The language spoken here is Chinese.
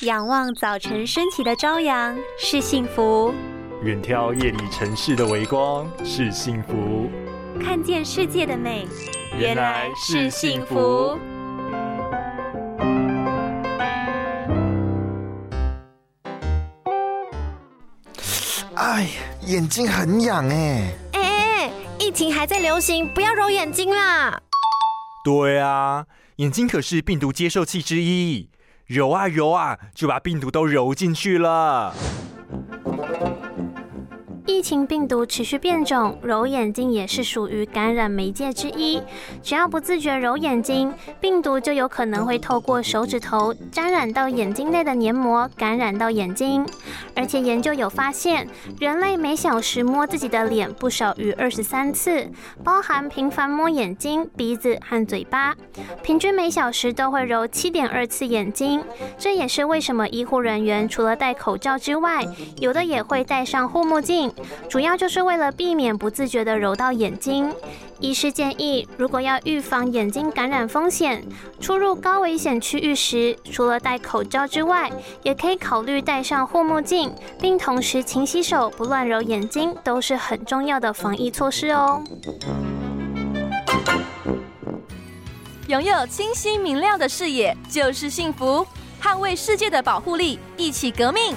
仰望早晨升起的朝阳是幸福，远眺夜里城市的微光是幸福，看见世界的美原来是幸福。哎，眼睛很痒哎！哎哎，疫情还在流行，不要揉眼睛啦！对啊，眼睛可是病毒接受器之一，揉啊揉啊，就把病毒都揉进去了。疫情病毒持续变种，揉眼睛也是属于感染媒介之一。只要不自觉揉眼睛，病毒就有可能会透过手指头沾染到眼睛内的黏膜，感染到眼睛。而且研究有发现，人类每小时摸自己的脸不少于二十三次，包含频繁摸眼睛、鼻子和嘴巴，平均每小时都会揉七点二次眼睛。这也是为什么医护人员除了戴口罩之外，有的也会戴上护目镜。主要就是为了避免不自觉的揉到眼睛。医师建议，如果要预防眼睛感染风险，出入高危险区域时，除了戴口罩之外，也可以考虑戴上护目镜，并同时勤洗手，不乱揉眼睛，都是很重要的防疫措施哦。拥有清晰明亮的视野就是幸福，捍卫世界的保护力，一起革命。